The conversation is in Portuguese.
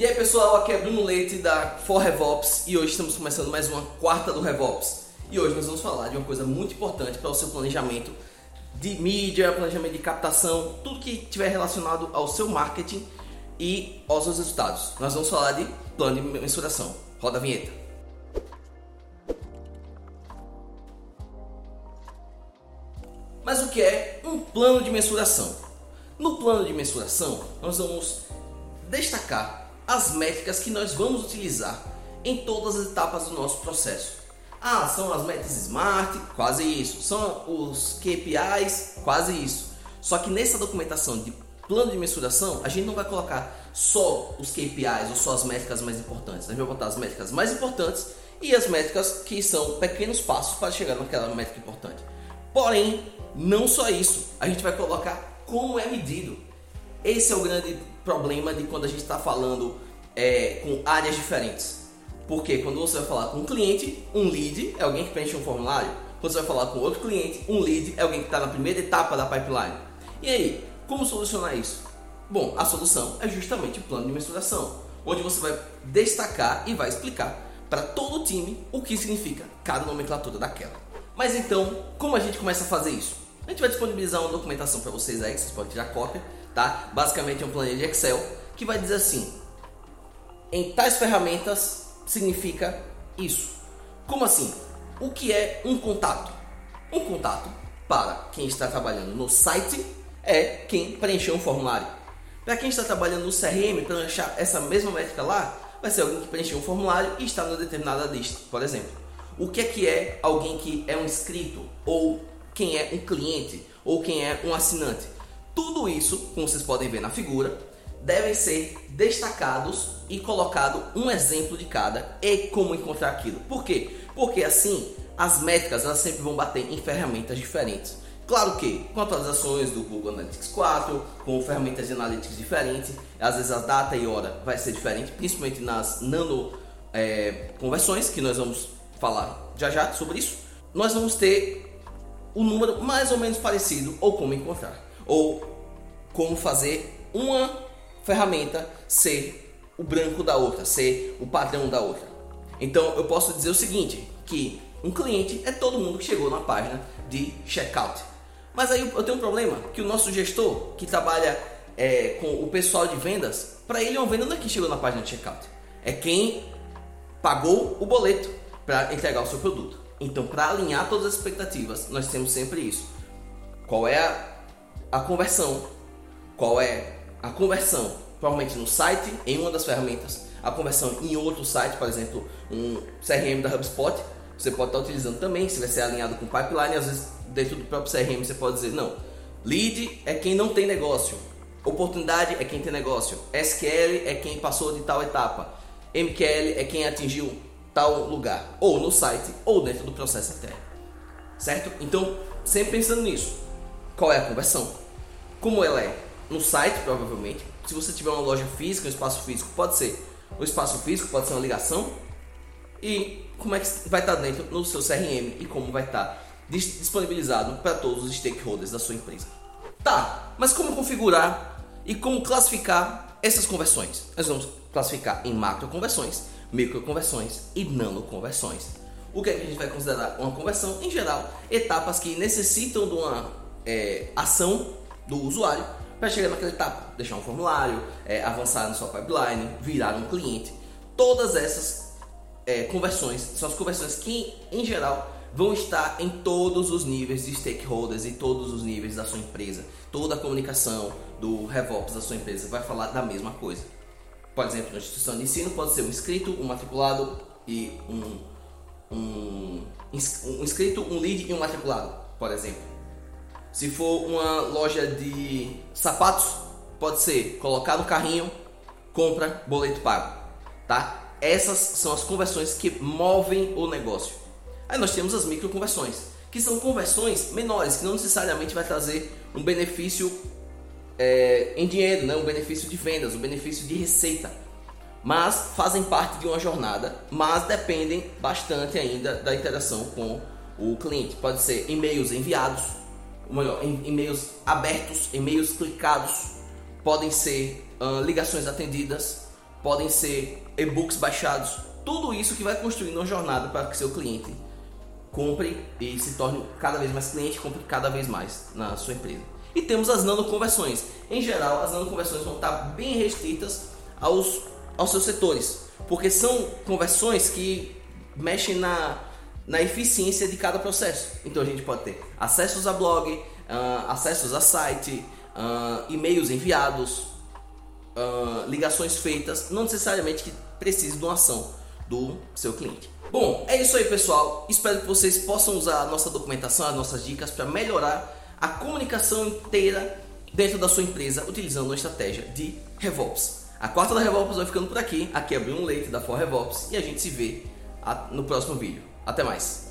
E aí pessoal, aqui é Bruno Leite da For RevOps e hoje estamos começando mais uma quarta do RevOps. E hoje nós vamos falar de uma coisa muito importante para o seu planejamento de mídia, planejamento de captação, tudo que tiver relacionado ao seu marketing e aos seus resultados. Nós vamos falar de plano de mensuração. Roda a vinheta. Mas o que é um plano de mensuração? No plano de mensuração, nós vamos destacar as métricas que nós vamos utilizar em todas as etapas do nosso processo. Ah, são as métricas SMART, quase isso. São os KPIs, quase isso. Só que nessa documentação de plano de mensuração, a gente não vai colocar só os KPIs ou só as métricas mais importantes. A gente vai botar as métricas mais importantes e as métricas que são pequenos passos para chegar naquela métrica importante. Porém, não só isso, a gente vai colocar como é medido. Esse é o grande problema de quando a gente está falando é, com áreas diferentes. Porque quando você vai falar com um cliente, um lead é alguém que preenche um formulário. Quando você vai falar com outro cliente, um lead é alguém que está na primeira etapa da pipeline. E aí, como solucionar isso? Bom, a solução é justamente o plano de mensuração, onde você vai destacar e vai explicar para todo o time o que significa cada nomenclatura daquela. Mas então, como a gente começa a fazer isso? A gente vai disponibilizar uma documentação para vocês aí, que vocês podem tirar cópia, tá? Basicamente é um planilha de Excel que vai dizer assim: em tais ferramentas significa isso. Como assim? O que é um contato? Um contato para quem está trabalhando no site é quem preencheu um formulário. Para quem está trabalhando no CRM, para achar essa mesma métrica lá, vai ser alguém que preencheu um formulário e está numa determinada lista, por exemplo. O que é que é alguém que é um inscrito ou quem é um cliente ou quem é um assinante? Tudo isso, como vocês podem ver na figura, devem ser destacados e colocado um exemplo de cada e como encontrar aquilo. Por quê? Porque assim as métricas elas sempre vão bater em ferramentas diferentes. Claro que com atualizações do Google Analytics 4, com ferramentas de analytics diferentes, às vezes a data e hora vai ser diferente, principalmente nas nano é, conversões, que nós vamos falar já já sobre isso. Nós vamos ter o um número mais ou menos parecido, ou como encontrar, ou como fazer uma ferramenta ser o branco da outra, ser o padrão da outra. Então eu posso dizer o seguinte, que um cliente é todo mundo que chegou na página de checkout. Mas aí eu tenho um problema, que o nosso gestor que trabalha é, com o pessoal de vendas, para ele uma venda não é quem chegou na página de checkout, é quem pagou o boleto para entregar o seu produto. Então, para alinhar todas as expectativas, nós temos sempre isso. Qual é a, a conversão? Qual é a conversão, provavelmente no site, em uma das ferramentas, a conversão em outro site, por exemplo, um CRM da HubSpot, você pode estar utilizando também, se vai ser alinhado com pipeline, às vezes dentro do próprio CRM você pode dizer, não, lead é quem não tem negócio, oportunidade é quem tem negócio, SQL é quem passou de tal etapa, MQL é quem atingiu tal lugar, ou no site, ou dentro do processo interno, certo? Então, sempre pensando nisso, qual é a conversão? Como ela é no site, provavelmente. Se você tiver uma loja física, um espaço físico, pode ser o espaço físico, pode ser uma ligação. E como é que vai estar dentro no seu CRM e como vai estar disponibilizado para todos os stakeholders da sua empresa. Tá, mas como configurar e como classificar essas conversões? Nós vamos classificar em macro conversões, micro conversões e nano conversões. O que, é que a gente vai considerar uma conversão? Em geral, etapas que necessitam de uma é, ação do usuário para chegar naquela etapa, deixar um formulário, é, avançar na sua pipeline, virar um cliente. Todas essas é, conversões são as conversões que, em geral, vão estar em todos os níveis de stakeholders e todos os níveis da sua empresa. Toda a comunicação do RevOps da sua empresa vai falar da mesma coisa. Por exemplo, na instituição de ensino pode ser um inscrito, um matriculado e um, um, um inscrito, um lead e um matriculado, por exemplo. Se for uma loja de sapatos, pode ser colocar no carrinho, compra, boleto pago, tá? Essas são as conversões que movem o negócio. Aí nós temos as micro conversões, que são conversões menores, que não necessariamente vai trazer um benefício é, em dinheiro, né? um benefício de vendas, um benefício de receita, mas fazem parte de uma jornada, mas dependem bastante ainda da interação com o cliente. Pode ser e-mails enviados, melhor, e-mails abertos, e-mails clicados, podem ser uh, ligações atendidas, podem ser e-books baixados, tudo isso que vai construindo uma jornada para que seu cliente compre e se torne cada vez mais cliente, compre cada vez mais na sua empresa. E temos as nanoconversões. Em geral, as nanoconversões vão estar bem restritas aos, aos seus setores, porque são conversões que mexem na, na eficiência de cada processo. Então a gente pode ter acessos a blog, uh, acessos a site, uh, e-mails enviados, uh, ligações feitas, não necessariamente que precise de uma ação do seu cliente. Bom, é isso aí pessoal. Espero que vocês possam usar a nossa documentação, as nossas dicas para melhorar a comunicação inteira dentro da sua empresa utilizando uma estratégia de RevOps. A quarta da RevOps vai ficando por aqui. Aqui é Bruno Leite da For RevOps e a gente se vê no próximo vídeo. Até mais!